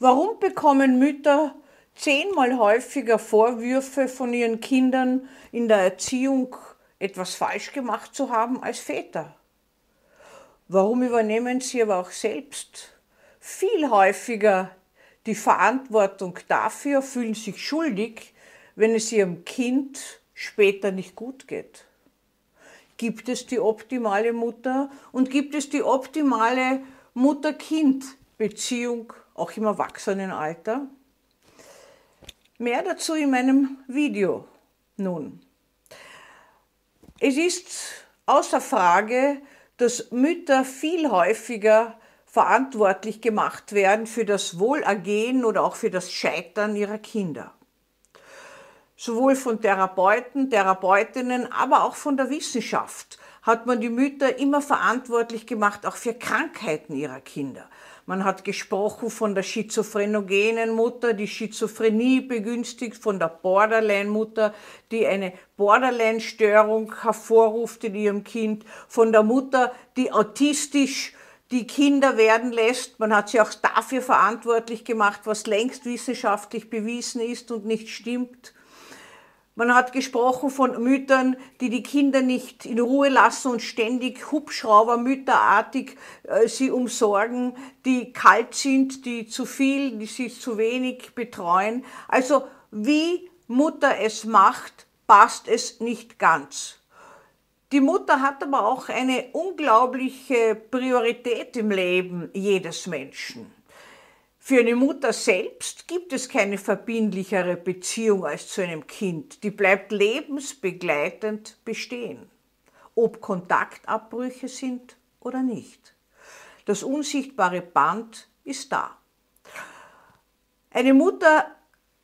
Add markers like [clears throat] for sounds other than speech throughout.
Warum bekommen Mütter zehnmal häufiger Vorwürfe von ihren Kindern in der Erziehung etwas falsch gemacht zu haben als Väter? Warum übernehmen sie aber auch selbst viel häufiger die Verantwortung dafür, fühlen sich schuldig, wenn es ihrem Kind später nicht gut geht? Gibt es die optimale Mutter und gibt es die optimale Mutter-Kind-Beziehung auch im Erwachsenenalter? Mehr dazu in meinem Video nun. Es ist außer Frage, dass Mütter viel häufiger verantwortlich gemacht werden für das Wohlergehen oder auch für das Scheitern ihrer Kinder. Sowohl von Therapeuten, Therapeutinnen, aber auch von der Wissenschaft hat man die Mütter immer verantwortlich gemacht, auch für Krankheiten ihrer Kinder. Man hat gesprochen von der schizophrenogenen Mutter, die Schizophrenie begünstigt, von der Borderline-Mutter, die eine Borderline-Störung hervorruft in ihrem Kind, von der Mutter, die autistisch die Kinder werden lässt. Man hat sie auch dafür verantwortlich gemacht, was längst wissenschaftlich bewiesen ist und nicht stimmt. Man hat gesprochen von Müttern, die die Kinder nicht in Ruhe lassen und ständig Hubschraubermütterartig äh, sie umsorgen, die kalt sind, die zu viel, die sie zu wenig betreuen. Also wie Mutter es macht, passt es nicht ganz. Die Mutter hat aber auch eine unglaubliche Priorität im Leben jedes Menschen. Für eine Mutter selbst gibt es keine verbindlichere Beziehung als zu einem Kind. Die bleibt lebensbegleitend bestehen, ob Kontaktabbrüche sind oder nicht. Das unsichtbare Band ist da. Eine Mutter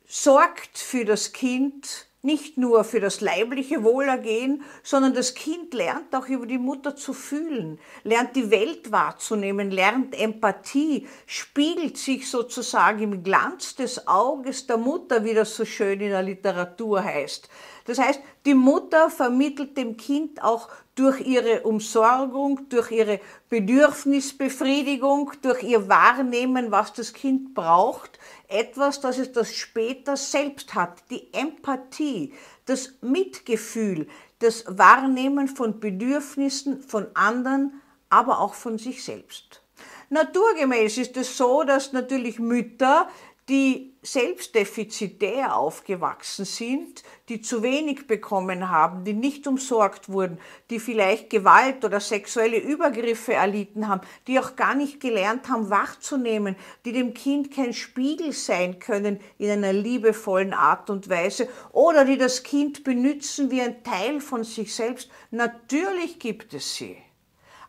sorgt für das Kind nicht nur für das leibliche Wohlergehen, sondern das Kind lernt auch über die Mutter zu fühlen, lernt die Welt wahrzunehmen, lernt Empathie, spiegelt sich sozusagen im Glanz des Auges der Mutter, wie das so schön in der Literatur heißt. Das heißt, die Mutter vermittelt dem Kind auch durch ihre Umsorgung, durch ihre Bedürfnisbefriedigung, durch ihr Wahrnehmen, was das Kind braucht, etwas, das es das später selbst hat. Die Empathie, das Mitgefühl, das Wahrnehmen von Bedürfnissen von anderen, aber auch von sich selbst. Naturgemäß ist es so, dass natürlich Mütter die selbst defizitär aufgewachsen sind, die zu wenig bekommen haben, die nicht umsorgt wurden, die vielleicht Gewalt oder sexuelle Übergriffe erlitten haben, die auch gar nicht gelernt haben, wahrzunehmen, die dem Kind kein Spiegel sein können in einer liebevollen Art und Weise oder die das Kind benützen wie ein Teil von sich selbst. Natürlich gibt es sie.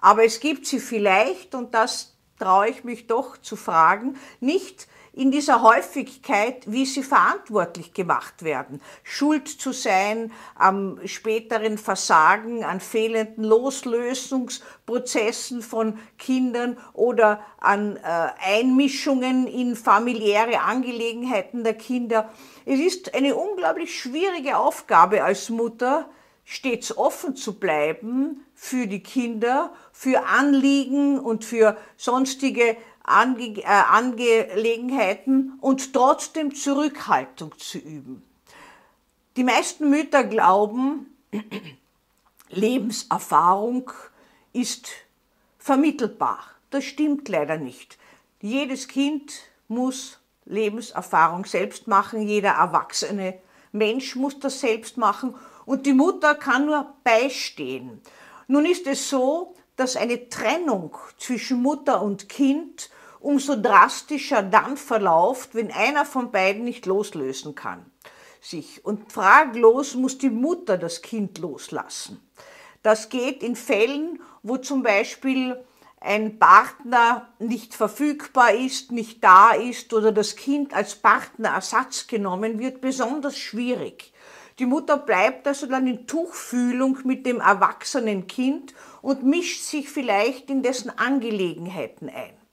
Aber es gibt sie vielleicht, und das traue ich mich doch zu fragen, nicht in dieser Häufigkeit, wie sie verantwortlich gemacht werden. Schuld zu sein am späteren Versagen, an fehlenden Loslösungsprozessen von Kindern oder an äh, Einmischungen in familiäre Angelegenheiten der Kinder. Es ist eine unglaublich schwierige Aufgabe als Mutter, stets offen zu bleiben für die Kinder, für Anliegen und für sonstige Ange äh, Angelegenheiten und trotzdem Zurückhaltung zu üben. Die meisten Mütter glauben, [clears throat] Lebenserfahrung ist vermittelbar. Das stimmt leider nicht. Jedes Kind muss Lebenserfahrung selbst machen, jeder erwachsene Mensch muss das selbst machen und die Mutter kann nur beistehen. Nun ist es so, dass eine Trennung zwischen Mutter und Kind umso drastischer dann verlauft, wenn einer von beiden nicht loslösen kann. Sich. Und fraglos muss die Mutter das Kind loslassen. Das geht in Fällen, wo zum Beispiel ein Partner nicht verfügbar ist, nicht da ist oder das Kind als Partnerersatz genommen wird, besonders schwierig. Die Mutter bleibt also dann in Tuchfühlung mit dem erwachsenen Kind und mischt sich vielleicht in dessen Angelegenheiten ein.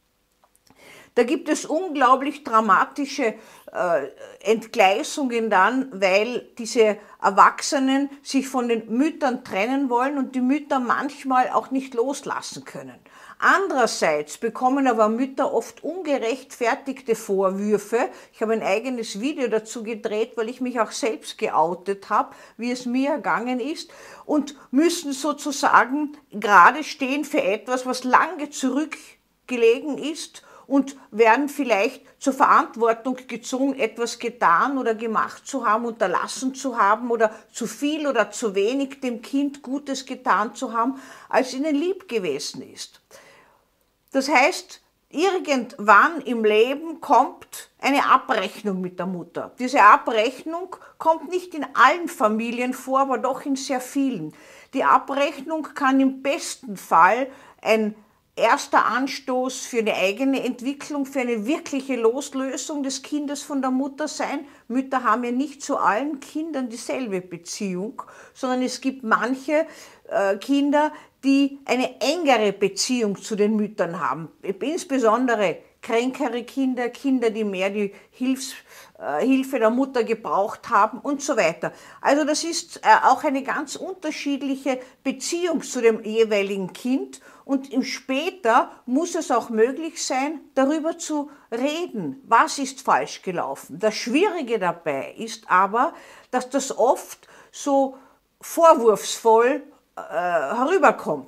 Da gibt es unglaublich dramatische äh, Entgleisungen dann, weil diese Erwachsenen sich von den Müttern trennen wollen und die Mütter manchmal auch nicht loslassen können. Andererseits bekommen aber Mütter oft ungerechtfertigte Vorwürfe. Ich habe ein eigenes Video dazu gedreht, weil ich mich auch selbst geoutet habe, wie es mir ergangen ist, und müssen sozusagen gerade stehen für etwas, was lange zurückgelegen ist und werden vielleicht zur Verantwortung gezwungen, etwas getan oder gemacht zu haben, unterlassen zu haben oder zu viel oder zu wenig dem Kind Gutes getan zu haben, als ihnen lieb gewesen ist. Das heißt, irgendwann im Leben kommt eine Abrechnung mit der Mutter. Diese Abrechnung kommt nicht in allen Familien vor, aber doch in sehr vielen. Die Abrechnung kann im besten Fall ein erster Anstoß für eine eigene Entwicklung, für eine wirkliche Loslösung des Kindes von der Mutter sein. Mütter haben ja nicht zu allen Kindern dieselbe Beziehung, sondern es gibt manche äh, Kinder, die eine engere Beziehung zu den Müttern haben. Insbesondere kränkere Kinder, Kinder, die mehr die Hilfs, äh, Hilfe der Mutter gebraucht haben und so weiter. Also das ist äh, auch eine ganz unterschiedliche Beziehung zu dem jeweiligen Kind und im später muss es auch möglich sein, darüber zu reden, was ist falsch gelaufen. Das Schwierige dabei ist aber, dass das oft so vorwurfsvoll äh, herüberkommt.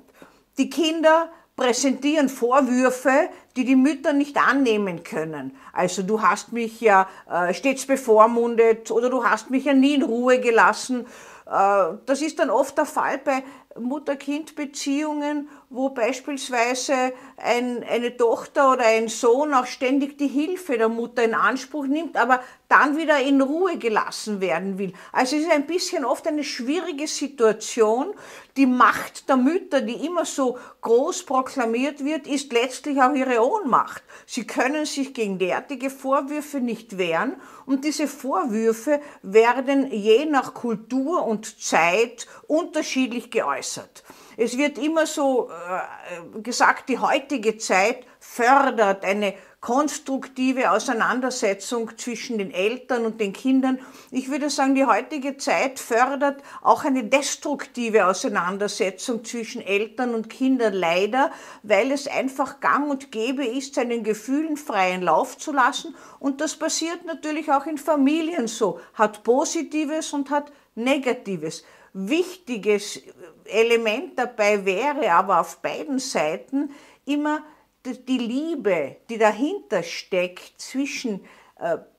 Die Kinder präsentieren Vorwürfe, die die Mütter nicht annehmen können. Also du hast mich ja äh, stets bevormundet oder du hast mich ja nie in Ruhe gelassen. Äh, das ist dann oft der Fall bei Mutter-Kind-Beziehungen, wo beispielsweise ein, eine Tochter oder ein Sohn auch ständig die Hilfe der Mutter in Anspruch nimmt, aber dann wieder in Ruhe gelassen werden will. Also es ist ein bisschen oft eine schwierige Situation. Die Macht der Mütter, die immer so groß proklamiert wird, ist letztlich auch ihre Ohnmacht. Sie können sich gegen derartige Vorwürfe nicht wehren und diese Vorwürfe werden je nach Kultur und Zeit unterschiedlich geäußert. Es wird immer so äh, gesagt, die heutige Zeit fördert eine konstruktive Auseinandersetzung zwischen den Eltern und den Kindern. Ich würde sagen, die heutige Zeit fördert auch eine destruktive Auseinandersetzung zwischen Eltern und Kindern leider, weil es einfach gang und gäbe ist, seinen Gefühlen freien Lauf zu lassen. Und das passiert natürlich auch in Familien so, hat Positives und hat Negatives. Wichtiges Element dabei wäre aber auf beiden Seiten immer die Liebe, die dahinter steckt zwischen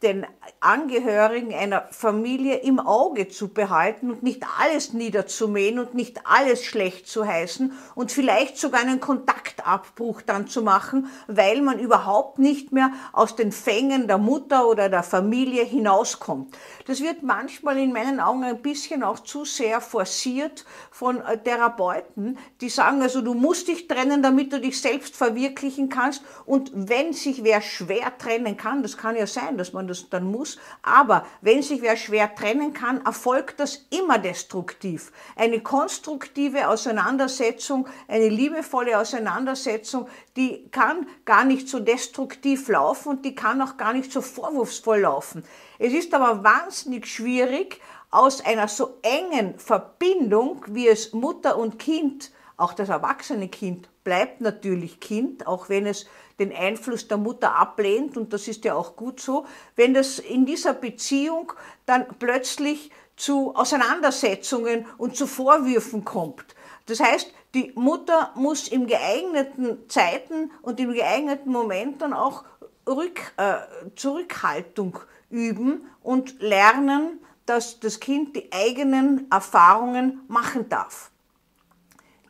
den Angehörigen einer Familie im Auge zu behalten und nicht alles niederzumähen und nicht alles schlecht zu heißen und vielleicht sogar einen Kontaktabbruch dann zu machen, weil man überhaupt nicht mehr aus den Fängen der Mutter oder der Familie hinauskommt. Das wird manchmal in meinen Augen ein bisschen auch zu sehr forciert von äh, Therapeuten, die sagen also, du musst dich trennen, damit du dich selbst verwirklichen kannst und wenn sich wer schwer trennen kann, das kann ja sein, sein, dass man das dann muss. Aber wenn sich wer schwer trennen kann, erfolgt das immer destruktiv. Eine konstruktive Auseinandersetzung, eine liebevolle Auseinandersetzung, die kann gar nicht so destruktiv laufen und die kann auch gar nicht so vorwurfsvoll laufen. Es ist aber wahnsinnig schwierig, aus einer so engen Verbindung, wie es Mutter und Kind, auch das erwachsene Kind, bleibt natürlich Kind, auch wenn es den Einfluss der Mutter ablehnt, und das ist ja auch gut so, wenn das in dieser Beziehung dann plötzlich zu Auseinandersetzungen und zu Vorwürfen kommt. Das heißt, die Mutter muss im geeigneten Zeiten und im geeigneten Moment dann auch Rück, äh, Zurückhaltung üben und lernen, dass das Kind die eigenen Erfahrungen machen darf.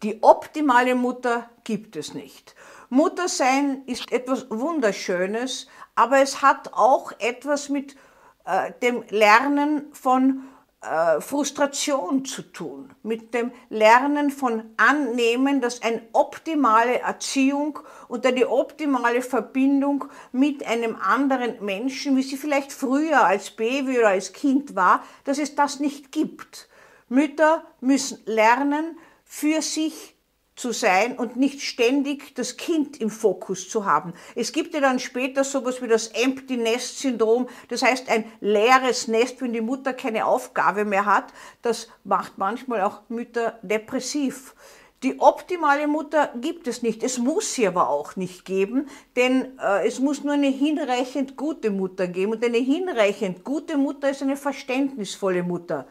Die optimale Mutter gibt es nicht. Muttersein ist etwas Wunderschönes, aber es hat auch etwas mit äh, dem Lernen von äh, Frustration zu tun, mit dem Lernen von Annehmen, dass eine optimale Erziehung und eine optimale Verbindung mit einem anderen Menschen, wie sie vielleicht früher als Baby oder als Kind war, dass es das nicht gibt. Mütter müssen lernen, für sich zu sein und nicht ständig das Kind im Fokus zu haben. Es gibt ja dann später sowas wie das Empty Nest Syndrom, das heißt ein leeres Nest, wenn die Mutter keine Aufgabe mehr hat. Das macht manchmal auch Mütter depressiv. Die optimale Mutter gibt es nicht. Es muss sie aber auch nicht geben, denn äh, es muss nur eine hinreichend gute Mutter geben. Und eine hinreichend gute Mutter ist eine verständnisvolle Mutter.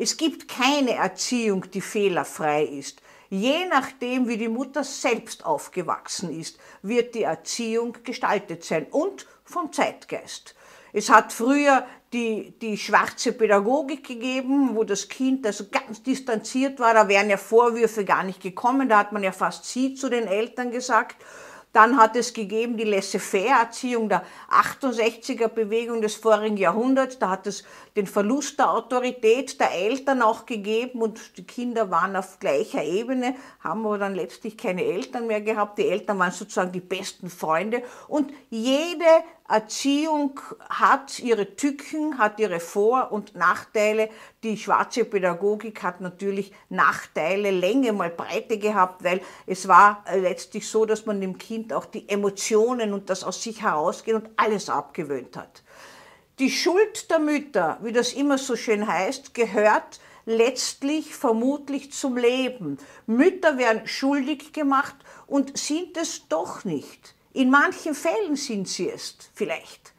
Es gibt keine Erziehung, die fehlerfrei ist. Je nachdem, wie die Mutter selbst aufgewachsen ist, wird die Erziehung gestaltet sein und vom Zeitgeist. Es hat früher die, die schwarze Pädagogik gegeben, wo das Kind also ganz distanziert war. Da wären ja Vorwürfe gar nicht gekommen. Da hat man ja fast sie zu den Eltern gesagt. Dann hat es gegeben die Laissez-faire-Erziehung der 68er-Bewegung des vorigen Jahrhunderts. Da hat es den Verlust der Autorität der Eltern auch gegeben und die Kinder waren auf gleicher Ebene, haben aber dann letztlich keine Eltern mehr gehabt. Die Eltern waren sozusagen die besten Freunde und jede Erziehung hat ihre Tücken, hat ihre Vor- und Nachteile. Die schwarze Pädagogik hat natürlich Nachteile, Länge mal Breite gehabt, weil es war letztlich so, dass man dem Kind auch die Emotionen und das aus sich herausgehen und alles abgewöhnt hat. Die Schuld der Mütter, wie das immer so schön heißt, gehört letztlich vermutlich zum Leben. Mütter werden schuldig gemacht und sind es doch nicht. In manchen Fällen sind sie es vielleicht,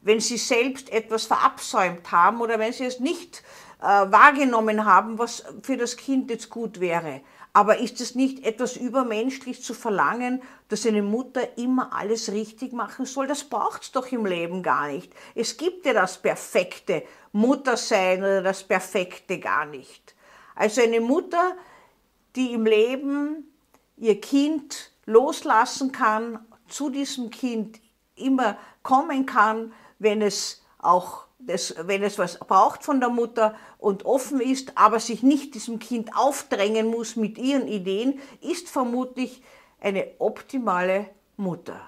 wenn sie selbst etwas verabsäumt haben oder wenn sie es nicht äh, wahrgenommen haben, was für das Kind jetzt gut wäre. Aber ist es nicht etwas übermenschlich zu verlangen, dass eine Mutter immer alles richtig machen soll? Das braucht es doch im Leben gar nicht. Es gibt ja das perfekte Muttersein oder das perfekte gar nicht. Also eine Mutter, die im Leben ihr Kind loslassen kann, zu diesem Kind immer kommen kann, wenn es auch das, wenn es was braucht von der Mutter und offen ist, aber sich nicht diesem Kind aufdrängen muss mit ihren Ideen, ist vermutlich eine optimale Mutter.